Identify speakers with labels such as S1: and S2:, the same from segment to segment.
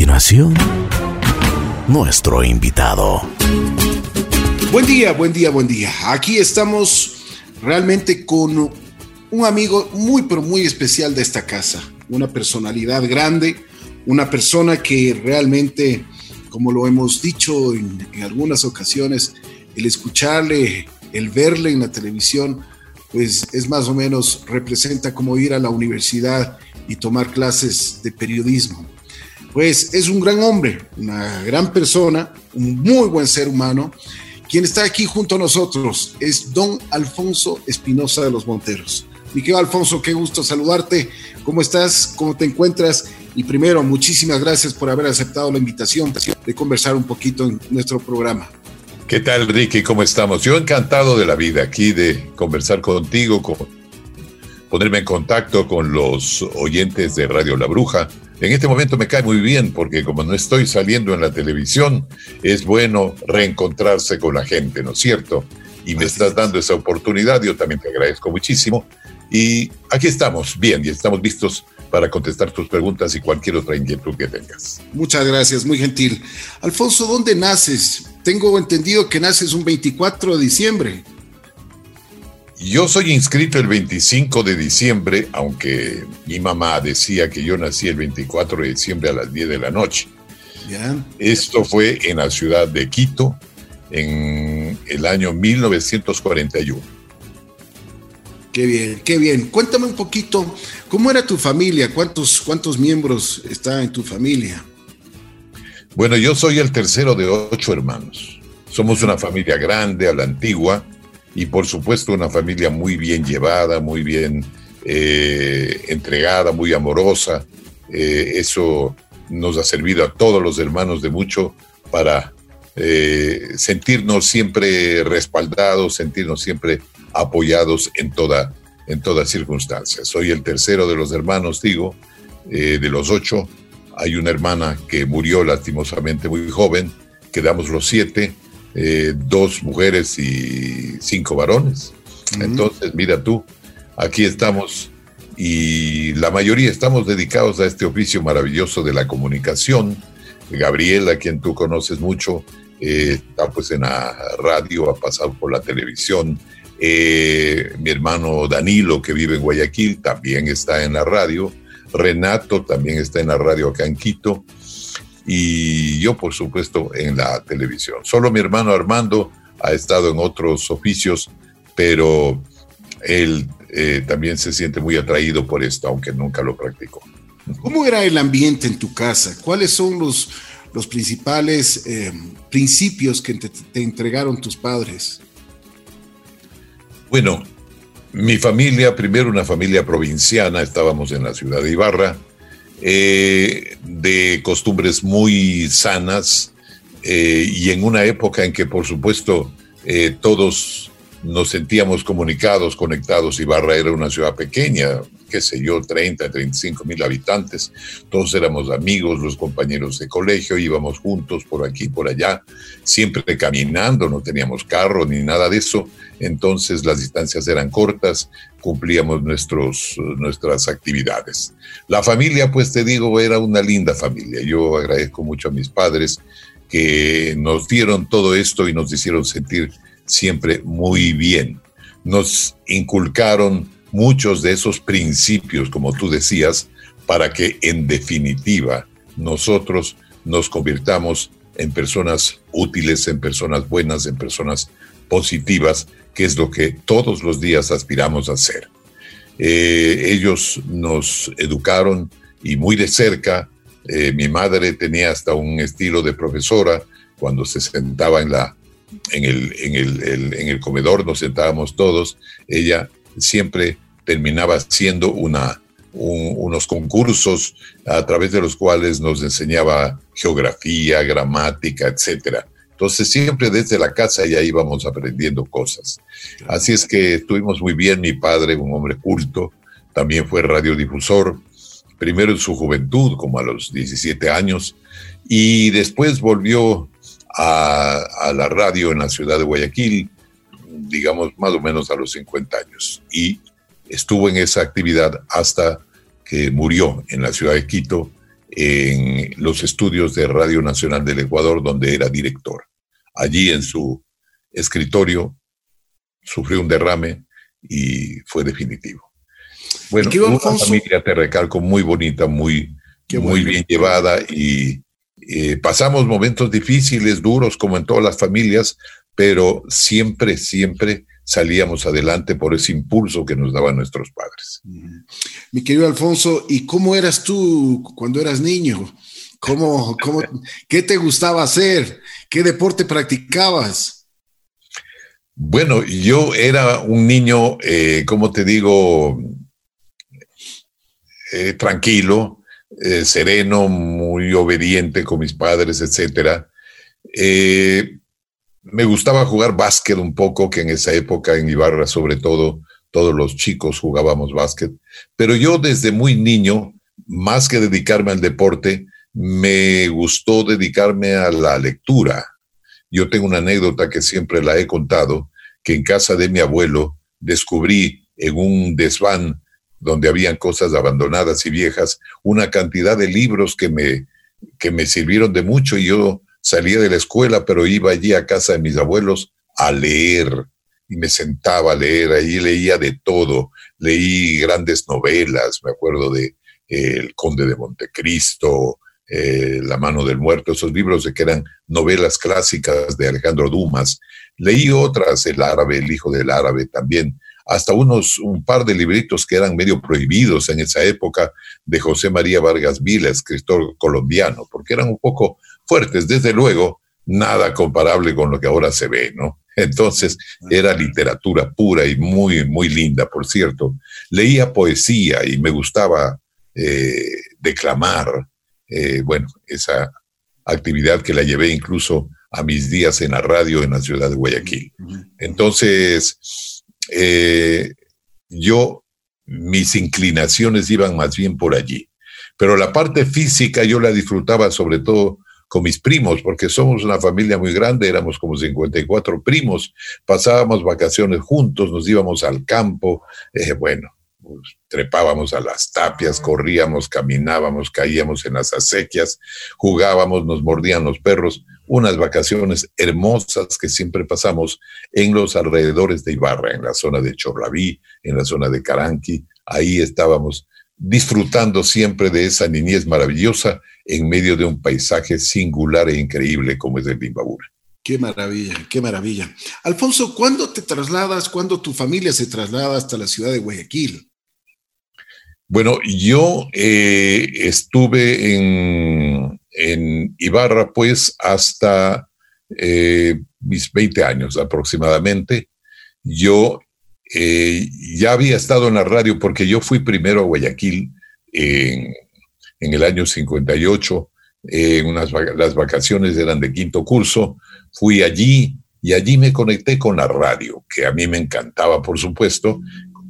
S1: continuación, nuestro invitado.
S2: Buen día, buen día, buen día. Aquí estamos realmente con un amigo muy, pero muy especial de esta casa, una personalidad grande, una persona que realmente, como lo hemos dicho en, algunas ocasiones, el escucharle, el verle en la televisión, pues es más o menos, representa como ir a la universidad y tomar clases de periodismo. Pues es un gran hombre, una gran persona, un muy buen ser humano. Quien está aquí junto a nosotros es don Alfonso Espinosa de los Monteros. Miguel Alfonso, qué gusto saludarte. ¿Cómo estás? ¿Cómo te encuentras? Y primero, muchísimas gracias por haber aceptado la invitación de conversar un poquito en nuestro programa.
S3: ¿Qué tal, Ricky? ¿Cómo estamos? Yo encantado de la vida aquí, de conversar contigo, con, ponerme en contacto con los oyentes de Radio La Bruja. En este momento me cae muy bien porque como no estoy saliendo en la televisión, es bueno reencontrarse con la gente, ¿no es cierto? Y me estás dando esa oportunidad, yo también te agradezco muchísimo. Y aquí estamos, bien, y estamos listos para contestar tus preguntas y cualquier otra inquietud que tengas.
S2: Muchas gracias, muy gentil. Alfonso, ¿dónde naces? Tengo entendido que naces un 24 de diciembre.
S3: Yo soy inscrito el 25 de diciembre, aunque mi mamá decía que yo nací el 24 de diciembre a las 10 de la noche. Esto fue en la ciudad de Quito en el año 1941.
S2: Qué bien, qué bien. Cuéntame un poquito, ¿cómo era tu familia? ¿Cuántos, cuántos miembros está en tu familia?
S3: Bueno, yo soy el tercero de ocho hermanos. Somos una familia grande, a la antigua, y por supuesto una familia muy bien llevada, muy bien eh, entregada, muy amorosa. Eh, eso nos ha servido a todos los hermanos de mucho para eh, sentirnos siempre respaldados, sentirnos siempre apoyados en toda, en toda circunstancia. Soy el tercero de los hermanos, digo, de los ocho. Hay una hermana que murió lastimosamente muy joven, quedamos los siete, eh, dos mujeres y cinco varones. Entonces, mira tú, aquí estamos y la mayoría estamos dedicados a este oficio maravilloso de la comunicación. Gabriela, quien tú conoces mucho, eh, está pues en la radio, ha pasado por la televisión, eh, mi hermano Danilo, que vive en Guayaquil, también está en la radio. Renato también está en la radio acá en Quito. Y yo, por supuesto, en la televisión. Solo mi hermano Armando ha estado en otros oficios, pero él eh, también se siente muy atraído por esto, aunque nunca lo practicó.
S2: ¿Cómo era el ambiente en tu casa? ¿Cuáles son los, los principales eh, principios que te entregaron tus padres?
S3: Bueno, mi familia, primero una familia provinciana, estábamos en la ciudad de Ibarra, eh, de costumbres muy sanas eh, y en una época en que por supuesto eh, todos nos sentíamos comunicados, conectados. Ibarra era una ciudad pequeña, qué sé yo, 30, 35 mil habitantes. Todos éramos amigos, los compañeros de colegio, íbamos juntos por aquí, por allá, siempre caminando, no teníamos carro ni nada de eso. Entonces las distancias eran cortas, cumplíamos nuestros, nuestras actividades. La familia, pues te digo, era una linda familia. Yo agradezco mucho a mis padres que nos dieron todo esto y nos hicieron sentir siempre muy bien. Nos inculcaron muchos de esos principios, como tú decías, para que en definitiva nosotros nos convirtamos en personas útiles, en personas buenas, en personas positivas, que es lo que todos los días aspiramos a hacer. Eh, ellos nos educaron y muy de cerca. Eh, mi madre tenía hasta un estilo de profesora cuando se sentaba en, la, en, el, en, el, en el comedor, nos sentábamos todos. Ella siempre terminaba haciendo unos concursos a través de los cuales nos enseñaba geografía, gramática, etcétera. Entonces siempre desde la casa ya íbamos aprendiendo cosas. Así es que estuvimos muy bien. Mi padre, un hombre culto, también fue radiodifusor, primero en su juventud, como a los 17 años, y después volvió a, a la radio en la ciudad de Guayaquil, digamos más o menos a los 50 años. Y estuvo en esa actividad hasta que murió en la ciudad de Quito en los estudios de Radio Nacional del Ecuador, donde era director. Allí en su escritorio sufrió un derrame y fue definitivo. Bueno, una familia, te recalco, muy bonita, muy, muy bien llevada y eh, pasamos momentos difíciles, duros, como en todas las familias, pero siempre, siempre salíamos adelante por ese impulso que nos daban nuestros padres.
S2: Mi querido Alfonso, ¿y cómo eras tú cuando eras niño? ¿Cómo, cómo, ¿Qué te gustaba hacer? ¿Qué deporte practicabas?
S3: Bueno, yo era un niño, eh, como te digo, eh, tranquilo, eh, sereno, muy obediente con mis padres, etc. me gustaba jugar básquet un poco, que en esa época en Ibarra sobre todo, todos los chicos jugábamos básquet, pero yo desde muy niño, más que dedicarme al deporte, me gustó dedicarme a la lectura. Yo tengo una anécdota que siempre la he contado, que en casa de mi abuelo descubrí en un desván donde habían cosas abandonadas y viejas, una cantidad de libros que me, que me sirvieron de mucho. Y yo salía de la escuela, pero iba allí a casa de mis abuelos a leer. Y me sentaba a leer, ahí leía de todo, leí grandes novelas, me acuerdo de eh, El Conde de Montecristo, eh, La mano del muerto, esos libros de que eran novelas clásicas de Alejandro Dumas. Leí otras, El árabe, El hijo del árabe también, hasta unos, un par de libritos que eran medio prohibidos en esa época de José María Vargas Vila, escritor colombiano, porque eran un poco fuertes, desde luego, nada comparable con lo que ahora se ve, ¿no? Entonces era literatura pura y muy, muy linda, por cierto. Leía poesía y me gustaba eh, declamar, eh, bueno, esa actividad que la llevé incluso a mis días en la radio en la ciudad de Guayaquil. Entonces, eh, yo, mis inclinaciones iban más bien por allí. Pero la parte física yo la disfrutaba sobre todo con mis primos, porque somos una familia muy grande, éramos como 54 primos, pasábamos vacaciones juntos, nos íbamos al campo, eh, bueno, pues, trepábamos a las tapias, corríamos, caminábamos, caíamos en las acequias, jugábamos, nos mordían los perros, unas vacaciones hermosas que siempre pasamos en los alrededores de Ibarra, en la zona de Chorlaví, en la zona de Caranqui, ahí estábamos disfrutando siempre de esa niñez maravillosa en medio de un paisaje singular e increíble como es el Bimbabura.
S2: Qué maravilla, qué maravilla. Alfonso, ¿cuándo te trasladas, cuándo tu familia se traslada hasta la ciudad de Guayaquil?
S3: Bueno, yo eh, estuve en, Ibarra pues hasta eh, mis 20 años aproximadamente. Yo eh, ya había estado en la radio porque yo fui primero a Guayaquil en, el año 58. unas, las vacaciones eran de quinto curso. Fui allí y allí me conecté con la radio, que a mí me encantaba, por supuesto,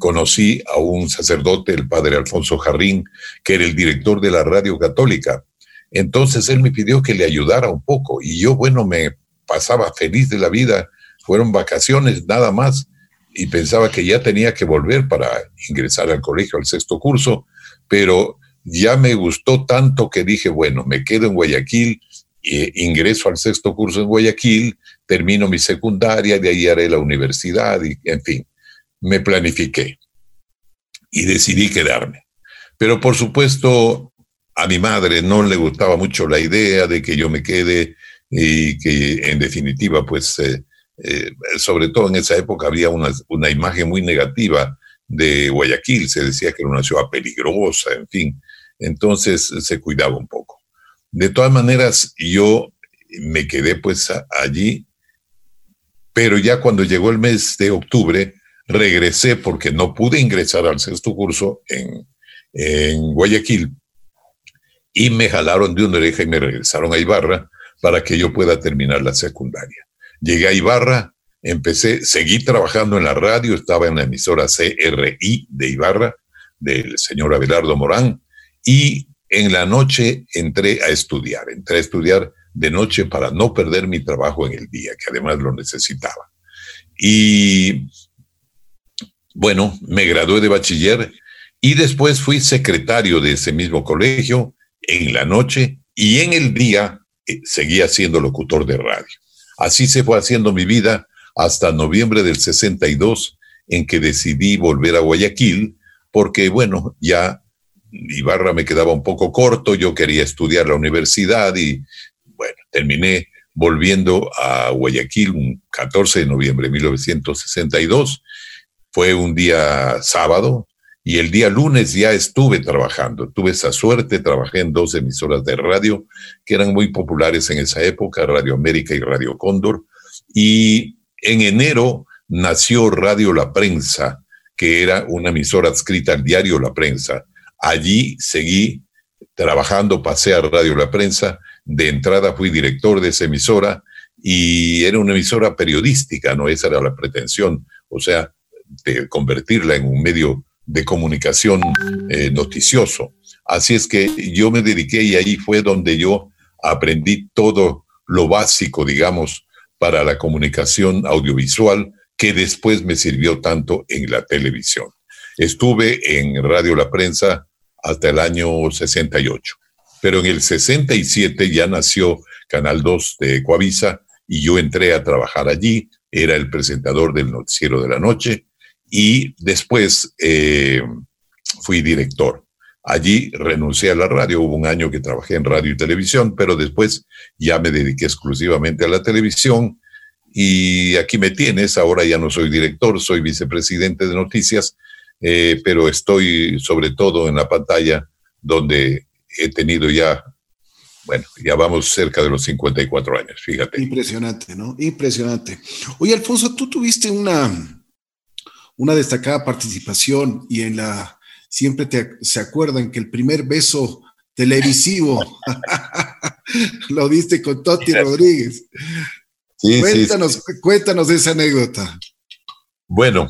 S3: conocí a un sacerdote, el padre Alfonso Jarrín, que era el director de la radio católica. Entonces él me pidió que le ayudara un poco y yo, bueno, me pasaba feliz de la vida. Fueron vacaciones nada más y pensaba que ya tenía que volver para ingresar al colegio al sexto curso, pero ya me gustó tanto que dije, bueno, me quedo en Guayaquil, e ingreso al sexto curso en Guayaquil, termino mi secundaria, de ahí haré la universidad y en fin me planifiqué y decidí quedarme. Pero por supuesto, a mi madre no le gustaba mucho la idea de que yo me quede y que en definitiva, pues, eh, eh, sobre todo en esa época había una, una, imagen muy negativa de Guayaquil, se decía que era una ciudad peligrosa, en fin, entonces se cuidaba un poco. De todas maneras, yo me quedé pues allí, pero ya cuando llegó el mes de octubre, regresé porque no pude ingresar al sexto curso en, Guayaquil y me jalaron de una oreja y me regresaron a Ibarra para que yo pueda terminar la secundaria. Llegué a Ibarra, empecé, seguí trabajando en la radio, estaba en la emisora CRI de Ibarra, del señor Abelardo Morán, y en la noche entré a estudiar, entré a estudiar de noche para no perder mi trabajo en el día, que además lo necesitaba. Y bueno, me gradué de bachiller y después fui secretario de ese mismo colegio en la noche y en el día eh, seguía siendo locutor de radio. Así se fue haciendo mi vida hasta noviembre del 62, en que decidí volver a Guayaquil, porque bueno, ya Ibarra me quedaba un poco corto, yo quería estudiar la universidad y bueno, terminé volviendo a Guayaquil un 14 de noviembre de 1962. Fue un día sábado y el día lunes ya estuve trabajando. Tuve esa suerte, trabajé en dos emisoras de radio que eran muy populares en esa época, Radio América y Radio Cóndor. Y en enero nació Radio La Prensa, que era una emisora adscrita al diario La Prensa. Allí seguí trabajando, pasé a Radio La Prensa, de entrada fui director de esa emisora y era una emisora periodística, no esa era la pretensión, o sea, de convertirla en un medio de comunicación eh, noticioso. Así es que yo me dediqué y ahí fue donde yo aprendí todo lo básico, digamos, para la comunicación audiovisual que después me sirvió tanto en la televisión. Estuve en Radio La Prensa hasta el año 68, pero en el 67 ya nació Canal 2 de Coavisa y yo entré a trabajar allí, era el presentador del noticiero de la noche y después eh, fui director. Allí renuncié a la radio, hubo un año que trabajé en radio y televisión, pero después ya me dediqué exclusivamente a la televisión y aquí me tienes, ahora ya no soy director, soy vicepresidente de noticias, eh, pero estoy sobre todo en la pantalla donde he tenido ya, bueno, ya vamos cerca de los 54 años, fíjate.
S2: Impresionante, ¿no? Impresionante. Oye, Alfonso, tú tuviste una, una destacada participación y en la siempre se acuerdan que el primer beso televisivo lo diste con Toti Rodríguez. cuéntanos, cuéntanos esa anécdota.
S3: Bueno,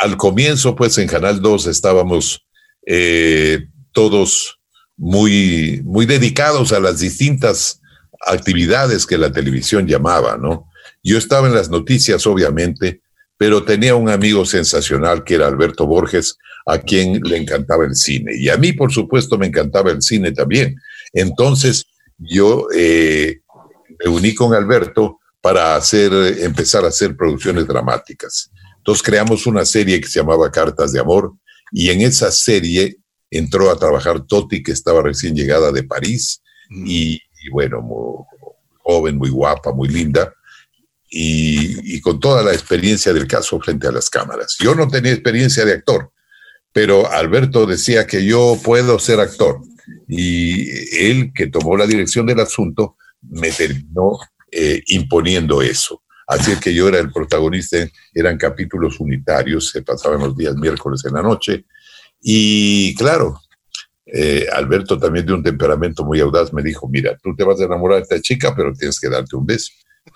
S3: al comienzo, pues en Canal 2 estábamos eh, todos muy, muy dedicados a las distintas actividades que la televisión llamaba, ¿no? Yo estaba en las noticias, obviamente, pero tenía un amigo sensacional que era Alberto Borges, a quien le encantaba el cine. Y a mí, por supuesto, me encantaba el cine también. Entonces, yo eh, me uní con Alberto para hacer, empezar a hacer producciones dramáticas. Entonces creamos una serie que se llamaba Cartas de Amor y en esa serie entró a trabajar Toti, que estaba recién llegada de París mm. y, bueno, muy joven, muy guapa, muy linda y, con toda la experiencia del caso frente a las cámaras. Yo no tenía experiencia de actor, pero Alberto decía que yo puedo ser actor. Y él, que tomó la dirección del asunto, me terminó eh, imponiendo eso. Así es que yo era el protagonista, eran capítulos unitarios, se pasaban los días miércoles en la noche. Y claro, eh, Alberto también de un temperamento muy audaz me dijo, mira, tú te vas a enamorar de esta chica, pero tienes que darte un beso.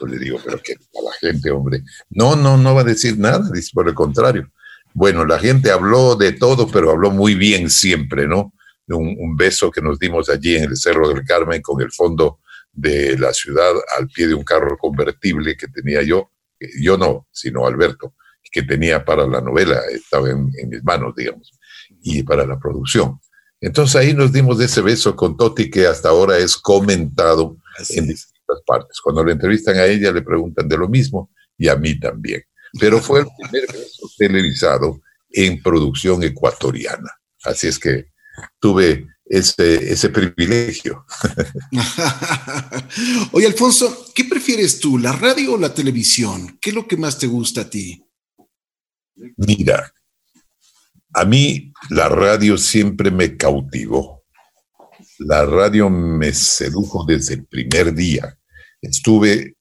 S3: Le digo, pero que a la gente, hombre. No, no, no va a decir nada, dice, por el contrario. Bueno, la gente habló de todo, pero habló muy bien siempre, ¿no? Un, un, beso que nos dimos allí en el Cerro del Carmen con el fondo de la ciudad al pie de un carro convertible que tenía yo, yo no, sino Alberto, que tenía para la novela, estaba en, en mis manos, digamos, y para la producción. Entonces ahí nos dimos ese beso con Toti que hasta ahora es comentado en partes. Cuando le entrevistan a ella le preguntan de lo mismo y a mí también. Pero fue el primer beso televisado en producción ecuatoriana. Así es que tuve ese, ese privilegio.
S2: Oye, Alfonso, ¿qué prefieres tú, la radio o la televisión? ¿Qué es lo que más te gusta a ti?
S3: Mira, a mí la radio siempre me cautivó. La radio me sedujo desde el primer día estuve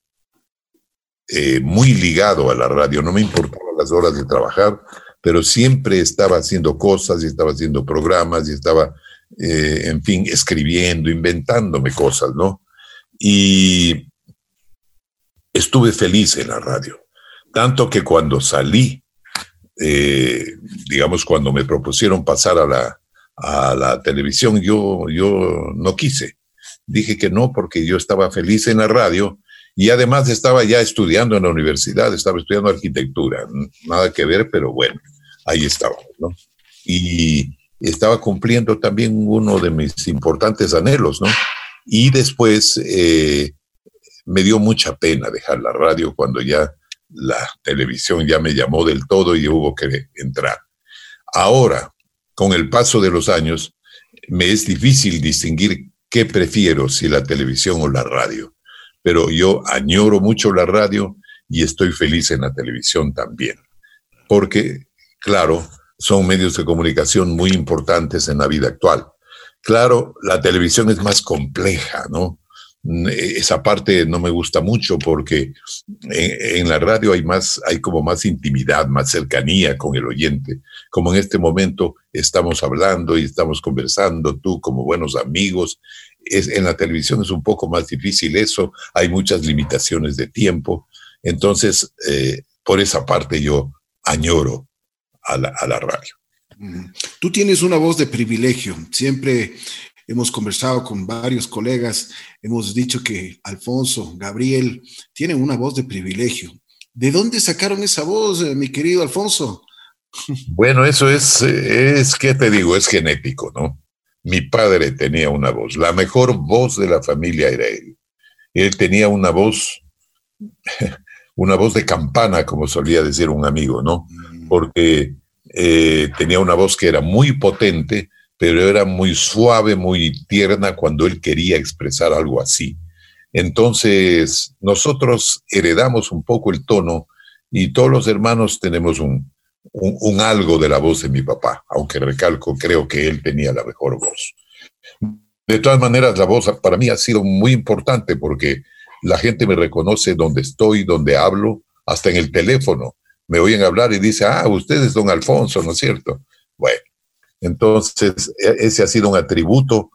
S3: eh, muy ligado a la radio, no me importaban las horas de trabajar, pero siempre estaba haciendo cosas y estaba haciendo programas y estaba, eh, en fin, escribiendo, inventándome cosas, ¿no? Y estuve feliz en la radio, tanto que cuando salí, eh, digamos, cuando me propusieron pasar a la, a la televisión, yo, yo no quise dije que no porque yo estaba feliz en la radio y además estaba ya estudiando en la universidad, estaba estudiando arquitectura, nada que ver, pero bueno, ahí estaba, ¿no? Y estaba cumpliendo también uno de mis importantes anhelos, ¿no? Y después eh, me dio mucha pena dejar la radio cuando ya la televisión ya me llamó del todo y hubo que entrar. Ahora, con el paso de los años, me es difícil distinguir qué prefiero, si la televisión o la radio. Pero yo añoro mucho la radio y estoy feliz en la televisión también. Porque, claro, son medios de comunicación muy importantes en la vida actual. Claro, la televisión es más compleja, ¿no? Mm, esa parte no me gusta mucho porque en, la radio hay más, hay como más intimidad, más cercanía con el oyente. Como en este momento estamos hablando y estamos conversando, tú como buenos amigos. Es, en la televisión es un poco más difícil eso, hay muchas limitaciones de tiempo. Entonces, eh, por esa parte yo añoro a la, a la radio.
S2: Tú tienes una voz de privilegio. Siempre hemos conversado con varios colegas, hemos dicho que Alfonso, Gabriel, tienen una voz de privilegio. ¿De dónde sacaron esa voz, eh, mi querido Alfonso?
S3: Bueno, eso es, es, ¿qué te digo? Es genético, ¿no? Mi padre tenía una voz, la mejor voz de la familia era él. Él tenía una voz, una voz de campana, como solía decir un amigo, ¿no? Mm. Porque eh, tenía una voz que era muy potente, pero era muy suave, muy tierna cuando él quería expresar algo así. Entonces, nosotros heredamos un poco el tono y todos los hermanos tenemos un, algo de la voz de mi papá, aunque recalco, creo que él tenía la mejor voz. De todas maneras, la voz para mí ha sido muy importante porque la gente me reconoce donde estoy, donde hablo, hasta en el teléfono me oyen hablar y dice, ah, usted es don Alfonso, ¿no es cierto? Bueno, entonces e, ese ha sido un atributo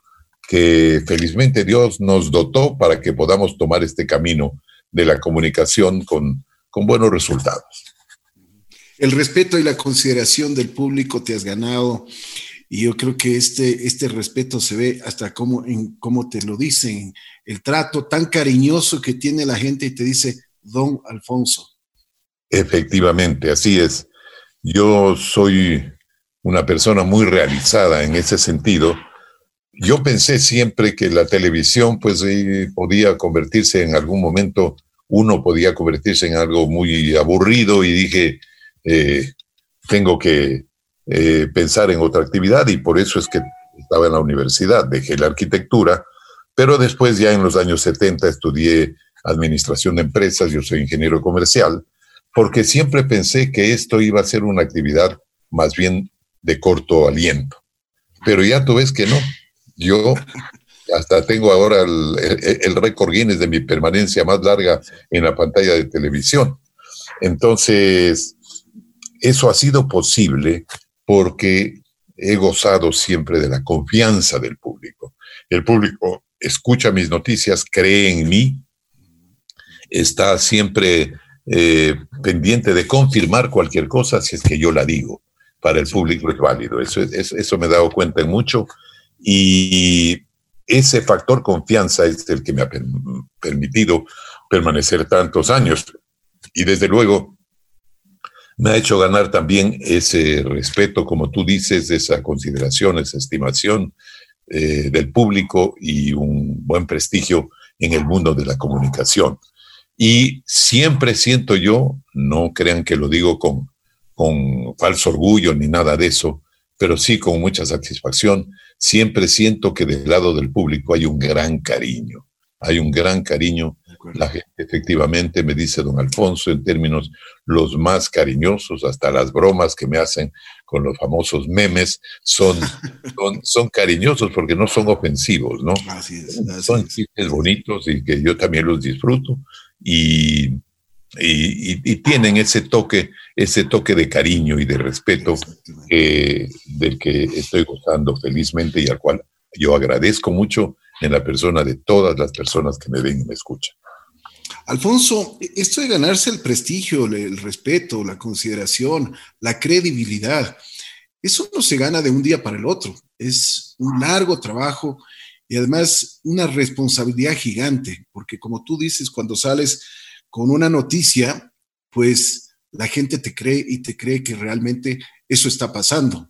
S3: que felizmente Dios nos dotó para que podamos tomar este camino de la comunicación con, con buenos resultados.
S2: El respeto y la consideración del público te has ganado y yo creo que este, este respeto se ve hasta cómo, en cómo te lo dicen, el trato tan cariñoso que tiene la gente y te dice, don Alfonso.
S3: Efectivamente, así es. Yo soy una persona muy realizada en ese sentido. Yo pensé siempre que la televisión pues podía convertirse en algún momento, uno podía convertirse en algo muy aburrido y dije, eh, tengo que eh, pensar en otra actividad y por eso es que estaba en la universidad, dejé la arquitectura, pero después ya en los años 70 estudié administración de empresas, yo soy ingeniero comercial porque siempre pensé que esto iba a ser una actividad más bien de corto aliento. Pero ya tú ves que no. Yo hasta tengo ahora el, récord Guinness de mi permanencia más larga en la pantalla de televisión. Entonces, eso ha sido posible porque he gozado siempre de la confianza del público. El público escucha mis noticias, cree en mí, está siempre eh, pendiente de confirmar cualquier cosa si es que yo la digo. Para el público es válido. Eso, eso me he dado cuenta en mucho. Y ese factor confianza es el que me ha permitido permanecer tantos años. Y desde luego me ha hecho ganar también ese respeto, como tú dices, esa consideración, esa estimación eh, del público y un buen prestigio en el mundo de la comunicación. Y siempre siento yo, no crean que lo digo con, con falso orgullo ni nada de eso, pero sí con mucha satisfacción, siempre siento que del lado del público hay un gran cariño, hay un gran cariño. La gente efectivamente me dice don Alfonso en términos los más cariñosos, hasta las bromas que me hacen con los famosos memes son, son, cariñosos porque no son ofensivos, ¿no? son chistes bonitos y que yo también los disfruto y, y, tienen ese toque, ese toque de cariño y de respeto del que estoy gozando felizmente y al cual yo agradezco mucho en la persona de todas las personas que me ven y me escuchan.
S2: Alfonso, esto de ganarse el prestigio, el respeto, la consideración, la credibilidad, eso no se gana de un día para el otro. Es un largo trabajo y además una responsabilidad gigante, porque como tú dices, cuando sales con una noticia, pues la gente te cree y te cree que realmente eso está pasando.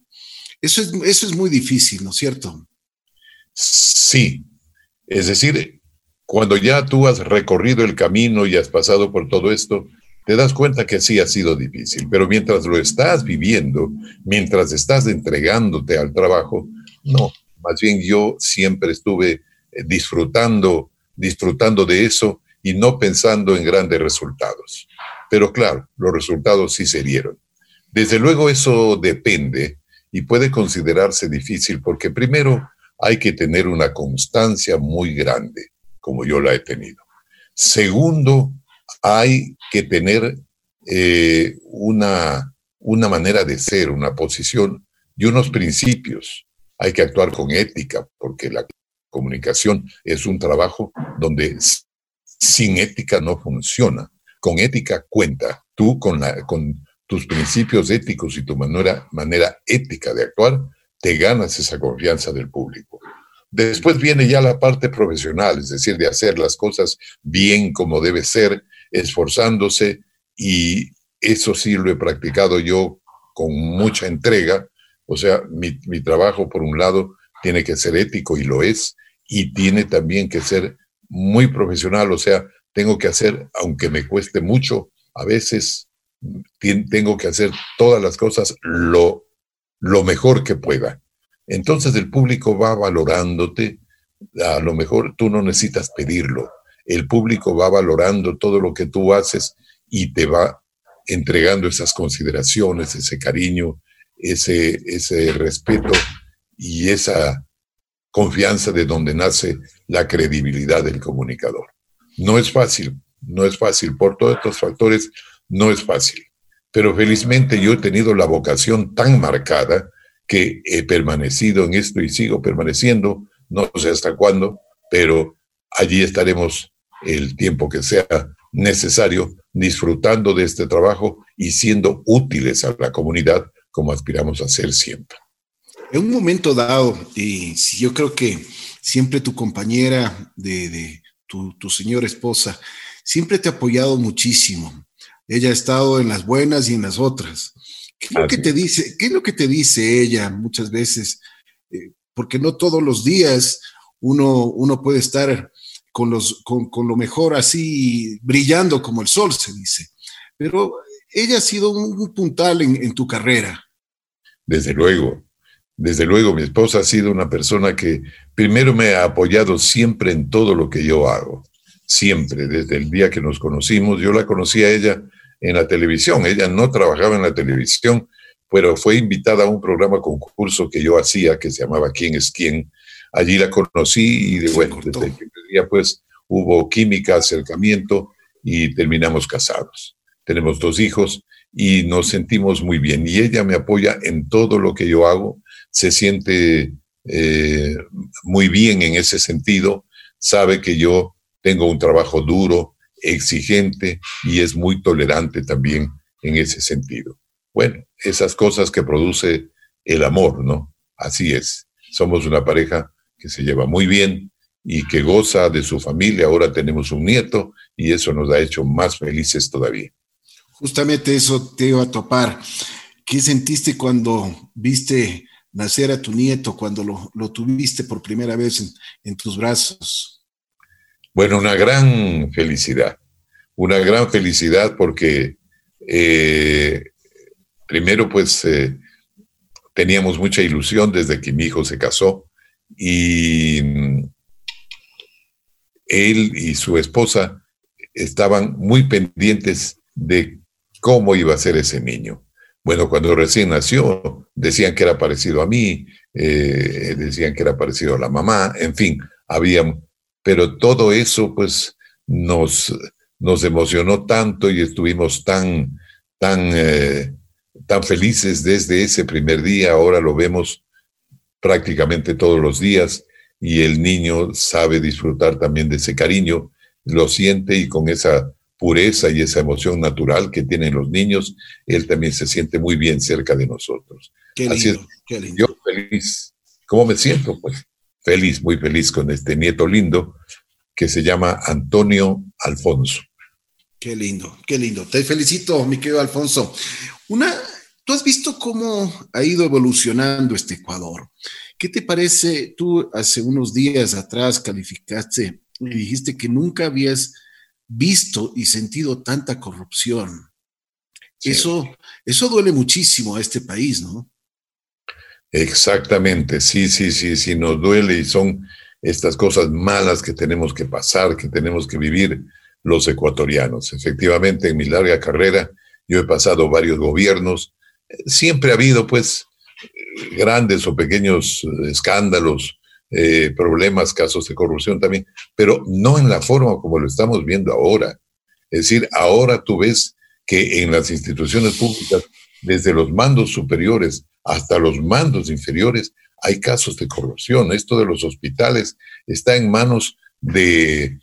S2: Eso es, eso es muy difícil, ¿no es cierto?
S3: Sí, es decir, cuando ya tú has recorrido el camino y has pasado por todo esto, te das cuenta que sí ha sido difícil, pero mientras lo estás viviendo, mientras estás entregándote al trabajo, no, más bien yo siempre estuve eh, disfrutando, disfrutando de eso y no pensando en grandes resultados. Pero claro, los resultados sí se dieron. Desde luego eso depende y puede considerarse difícil porque primero hay que tener una constancia muy grande, como yo la he tenido. Segundo, hay que tener eh, una, una manera de ser, una posición y unos principios. Hay que actuar con ética, porque la comunicación es un trabajo donde sin ética no funciona. Con ética cuenta. Tú con, la, con tus principios éticos y tu manera, manera ética de actuar, te ganas esa confianza del público. Después viene ya la parte profesional, es decir, de hacer las cosas bien como debe ser, esforzándose y eso sí lo he practicado yo con mucha entrega. O sea, mi, mi trabajo, por un lado, tiene que ser ético y lo es, y tiene también que ser muy profesional, o sea, tengo que hacer, aunque me cueste mucho, a veces tengo que hacer todas las cosas lo, lo mejor que pueda. Entonces el público va valorándote, a lo mejor tú no necesitas pedirlo, el público va valorando todo lo que tú haces y te va entregando esas consideraciones, ese cariño, ese, ese respeto y esa confianza de donde nace la credibilidad del comunicador. No es fácil, no es fácil, por todos estos factores no es fácil, pero felizmente yo he tenido la vocación tan marcada que he permanecido en esto y sigo permaneciendo, no sé hasta cuándo, pero allí estaremos el tiempo que sea necesario, disfrutando de este trabajo y siendo útiles a la comunidad como aspiramos a ser siempre.
S2: En un momento dado, y yo creo que siempre tu compañera de, tu, tu, señora esposa, siempre te ha apoyado muchísimo. Ella ha estado en las buenas y en las otras. ¿Qué es lo que te dice? ¿Qué es lo que te dice ella muchas veces? Eh, porque no todos los días uno, uno puede estar con, los, con, con, lo mejor así brillando como el sol, se dice. Pero ella ha sido un, puntal en, en tu carrera.
S3: Desde luego, desde luego, mi esposa ha sido una persona que primero me ha apoyado siempre en todo lo que yo hago. Siempre, desde el día que nos conocimos. Yo la conocí a ella en la televisión. Ella no trabajaba en la televisión, pero fue invitada a un programa concurso que yo hacía que se llamaba ¿Quién es quién? Allí la conocí y de, bueno, desde el primer día pues hubo química, acercamiento y terminamos casados. Tenemos dos hijos y nos sentimos muy bien. Y ella me apoya en todo lo que yo hago se siente eh, muy bien en ese sentido, sabe que yo tengo un trabajo duro, exigente y es muy tolerante también en ese sentido. Bueno, esas cosas que produce el amor, ¿no? Así es. Somos una pareja que se lleva muy bien y que goza de su familia. Ahora tenemos un nieto y eso nos ha hecho más felices todavía.
S2: Justamente eso te iba a topar. ¿Qué sentiste cuando viste nacer a tu nieto cuando lo, tuviste por primera vez en, tus brazos?
S3: Bueno, una gran felicidad, una gran felicidad porque eh, primero pues eh, teníamos mucha ilusión desde que mi hijo se casó y mm, él y su esposa estaban muy pendientes de cómo iba a ser ese niño. Bueno, cuando recién nació, decían que era parecido a mí, eh, decían que era parecido a la mamá, en fin, había, pero todo eso pues nos, nos emocionó tanto y estuvimos tan, tan, eh, tan felices desde ese primer día, ahora lo vemos prácticamente todos los días y el niño sabe disfrutar también de ese cariño, lo siente y con esa pureza y esa emoción natural que tienen los niños, él también se siente muy bien cerca de nosotros.
S2: Qué lindo, qué lindo.
S3: Yo feliz. ¿Cómo me siento? Pues feliz, muy feliz con este nieto lindo que se llama Antonio Alfonso.
S2: Qué lindo, qué lindo. Te felicito, mi querido Alfonso. Una, Tú has visto cómo ha ido evolucionando este Ecuador. ¿Qué te parece? Tú hace unos días atrás calificaste y dijiste que nunca habías visto y sentido tanta corrupción. Eso, eso duele muchísimo a este país, ¿no?
S3: Exactamente, sí, sí, sí, sí, nos duele y son estas cosas malas que tenemos que pasar, que tenemos que vivir los ecuatorianos. Efectivamente, en mi larga carrera, yo he pasado varios gobiernos siempre ha habido pues grandes o pequeños escándalos, eh, problemas, casos de corrupción también, pero no en la forma como lo estamos viendo ahora. Es decir, ahora tú ves que en las instituciones públicas, desde los mandos superiores hasta los mandos inferiores, hay casos de corrupción. Esto de los hospitales está en manos de,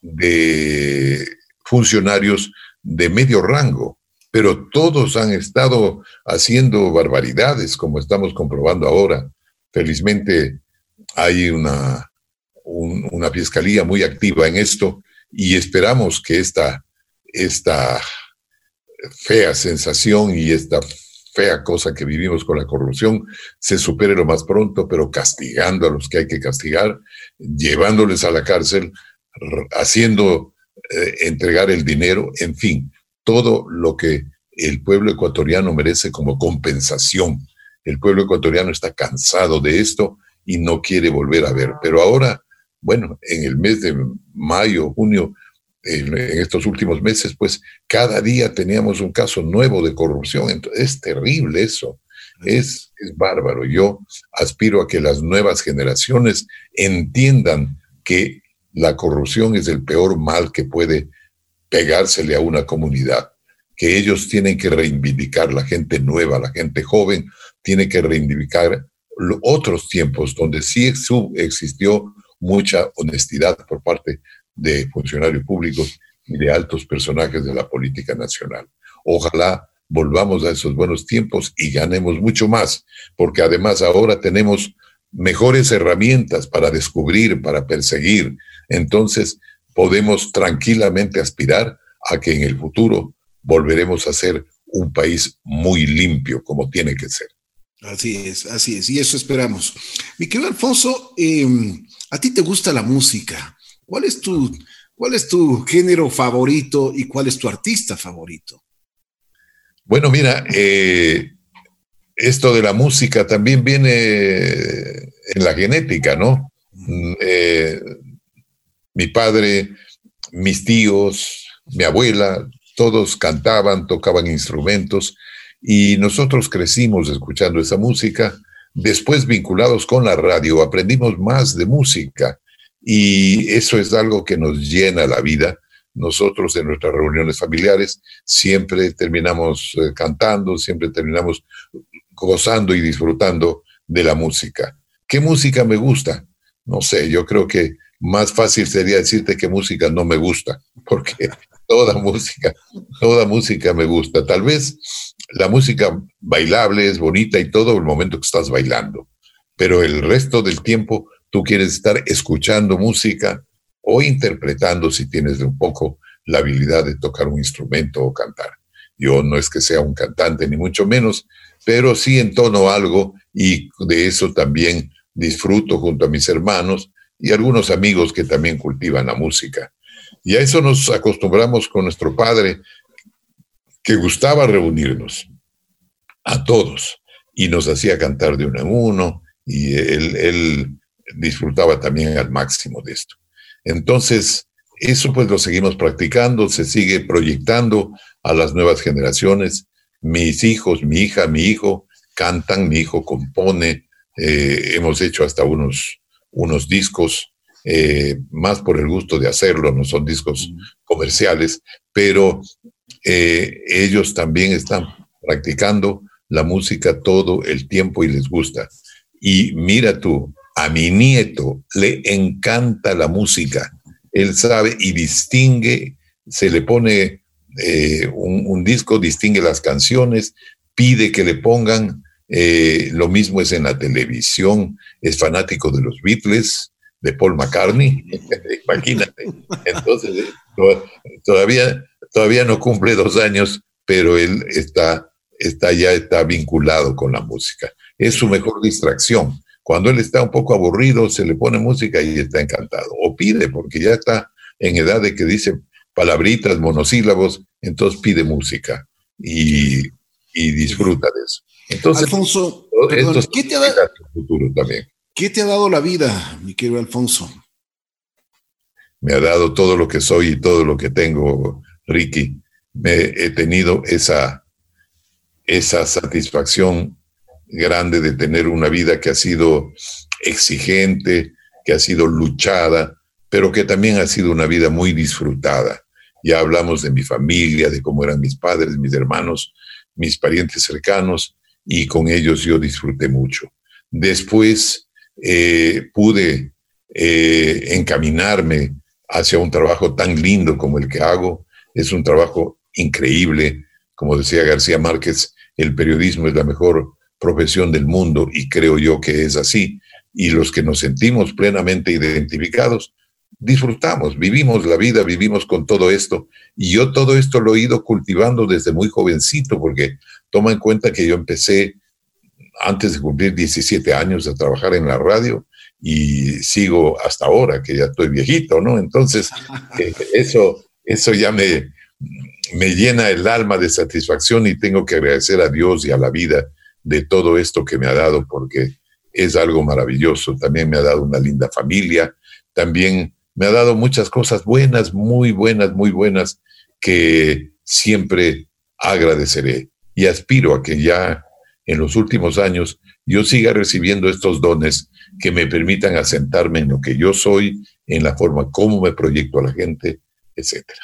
S3: de funcionarios de medio rango pero todos han estado haciendo barbaridades, como estamos comprobando ahora. Felizmente hay una, una fiscalía muy activa en esto y esperamos que esta, esta fea sensación y esta fea cosa que vivimos con la corrupción se supere lo más pronto, pero castigando a los que hay que castigar, llevándoles a la cárcel, haciendo eh, entregar el dinero, en fin, todo lo que el pueblo ecuatoriano merece como compensación. El pueblo ecuatoriano está cansado de esto y no quiere volver a ver. Pero ahora, bueno, en el mes de mayo, junio, en, estos últimos meses, pues cada día teníamos un caso nuevo de corrupción. es terrible eso. Es, es bárbaro. Yo aspiro a que las nuevas generaciones entiendan que la corrupción es el peor mal que puede pegársele a una comunidad, que ellos tienen que reivindicar, la gente nueva, la gente joven, tiene que reivindicar otros tiempos donde sí existió mucha honestidad por parte de funcionarios públicos y de altos personajes de la política nacional. Ojalá volvamos a esos buenos tiempos y ganemos mucho más, porque además ahora tenemos mejores herramientas para descubrir, para perseguir. Entonces, podemos tranquilamente aspirar a que en el futuro volveremos a ser un país muy limpio como tiene que ser.
S2: Así es, así es, y eso esperamos. Mi querido Alfonso, em, a ti te gusta la música. ¿Cuál es tu, cuál es tu género favorito y cuál es tu artista favorito?
S3: Bueno, mira, eh, esto de la música también viene en la genética, ¿no? Eh, mi padre, mis tíos, mi abuela, todos cantaban, tocaban instrumentos y nosotros crecimos escuchando esa música. Después, vinculados con la radio, aprendimos más de música y eso es algo que nos llena la vida. Nosotros en nuestras reuniones familiares siempre terminamos eh, cantando, siempre terminamos gozando y disfrutando de la música. ¿Qué música me gusta? No sé, yo creo que más fácil sería decirte que música no me gusta, porque toda música, toda música me gusta. Tal vez la música bailable es bonita y todo el momento que estás bailando, pero el resto del tiempo tú quieres estar escuchando música o interpretando si tienes un poco la habilidad de tocar un instrumento o cantar. Yo no es que sea un cantante ni mucho menos, pero sí entono algo y de eso también disfruto junto a mis hermanos y algunos amigos que también cultivan la música. Y a eso nos acostumbramos con nuestro padre, que gustaba reunirnos a todos y nos hacía cantar de uno en uno y él, disfrutaba también al máximo de esto. Entonces, eso pues lo seguimos practicando, se sigue proyectando a las nuevas generaciones. Mis hijos, mi hija, mi hijo cantan, mi hijo compone, eh, hemos hecho hasta unos unos discos eh, más por el gusto de hacerlo, no son discos comerciales, pero eh, ellos también están practicando la música todo el tiempo y les gusta. Y mira tú, a mi nieto le encanta la música. Él sabe y distingue, se le pone eh, un, disco, distingue las canciones, pide que le pongan eh, lo mismo es en la televisión, es fanático de los Beatles, de Paul McCartney, imagínate. Entonces, todavía, todavía no cumple dos años, pero él está está ya está vinculado con la música. Es su mejor distracción. Cuando él está un poco aburrido, se le pone música y está encantado. O pide, porque ya está en edad de que dice palabritas, monosílabos, entonces pide música y, disfruta de eso. Entonces,
S2: Alfonso, ¿qué, te ha dado, futuro también. ¿qué te ha dado la vida, mi querido Alfonso?
S3: Me ha dado todo lo que soy y todo lo que tengo, Ricky. He tenido esa, esa satisfacción grande de tener una vida que ha sido exigente, que ha sido luchada, pero que también ha sido una vida muy disfrutada. Ya hablamos de mi familia, de cómo eran mis padres, mis hermanos, mis parientes cercanos, y con ellos yo disfruté mucho. Después eh, pude eh, encaminarme hacia un trabajo tan lindo como el que hago. Es un trabajo increíble. Como decía García Márquez, el periodismo es la mejor profesión del mundo y creo yo que es así. Y los que nos sentimos plenamente identificados, disfrutamos, vivimos la vida, vivimos con todo esto. Y yo todo esto lo he ido cultivando desde muy jovencito, porque toma en cuenta que yo empecé antes de cumplir 17 años a trabajar en la radio y sigo hasta ahora, que ya estoy viejito, ¿no? Entonces, eh, eso, eso ya me, me llena el alma de satisfacción y tengo que agradecer a Dios y a la vida de todo esto que me ha dado, porque es algo maravilloso. También me ha dado una linda familia, también me ha dado muchas cosas buenas, muy buenas, muy buenas, que siempre agradeceré. Y aspiro a que ya en los últimos años yo siga recibiendo estos dones que me permitan asentarme en lo que yo soy, en la forma como me proyecto a la gente, etcétera.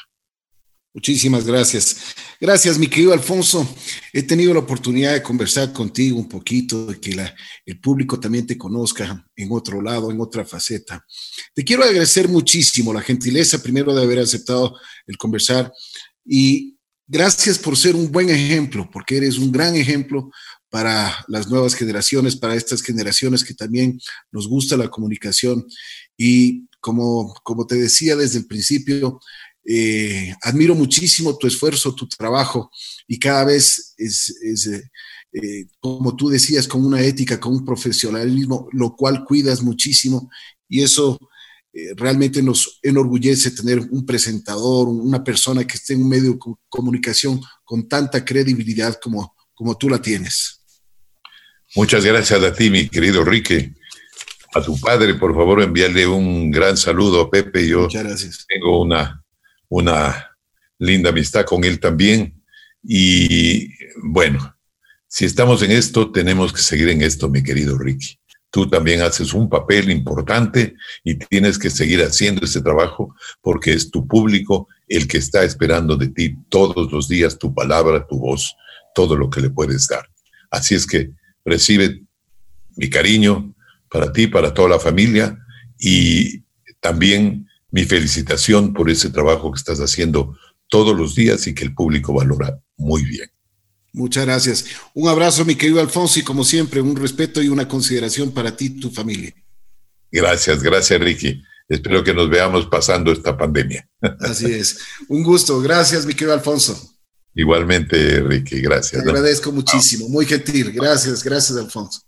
S2: Muchísimas gracias. Gracias, mi querido Alfonso. He tenido la oportunidad de conversar contigo un poquito, de que el público también te conozca en otro lado, en otra faceta. Te quiero agradecer muchísimo la gentileza, primero, de haber aceptado el conversar y gracias por ser un buen ejemplo, porque eres un gran ejemplo para las nuevas generaciones, para estas generaciones que también nos gusta la comunicación. Y como, como te decía desde el principio, eh, admiro muchísimo tu esfuerzo, tu trabajo y cada vez es, eh, eh, como tú decías, con una ética, con un profesionalismo, lo cual cuidas muchísimo y eso realmente nos enorgullece tener un presentador, una persona que esté en un medio de comunicación con tanta credibilidad como, como tú la tienes.
S3: Muchas gracias a ti, mi querido Rique. A tu padre, por favor, envíale un gran saludo a Pepe. Yo Muchas gracias. tengo una una linda amistad con él también. Y bueno, si estamos en esto, tenemos que seguir en esto, mi querido Ricky. Tú también haces un papel importante y tienes que seguir haciendo ese trabajo porque es tu público el que está esperando de ti todos los días tu palabra, tu voz, todo lo que le puedes dar. Así es que recibe mi cariño para ti, para toda la familia y también mi felicitación por ese trabajo que estás haciendo todos los días y que el público valora muy bien.
S2: Muchas gracias. Un abrazo, mi querido Alfonso, y como siempre, un respeto y una consideración para ti y tu familia.
S3: Gracias, gracias, Ricky. Espero que nos veamos pasando esta pandemia.
S2: Así es. Un gusto. Gracias, mi querido Alfonso.
S3: Igualmente, Ricky, gracias.
S2: Te agradezco muchísimo. Muy gentil. Gracias, gracias, Alfonso.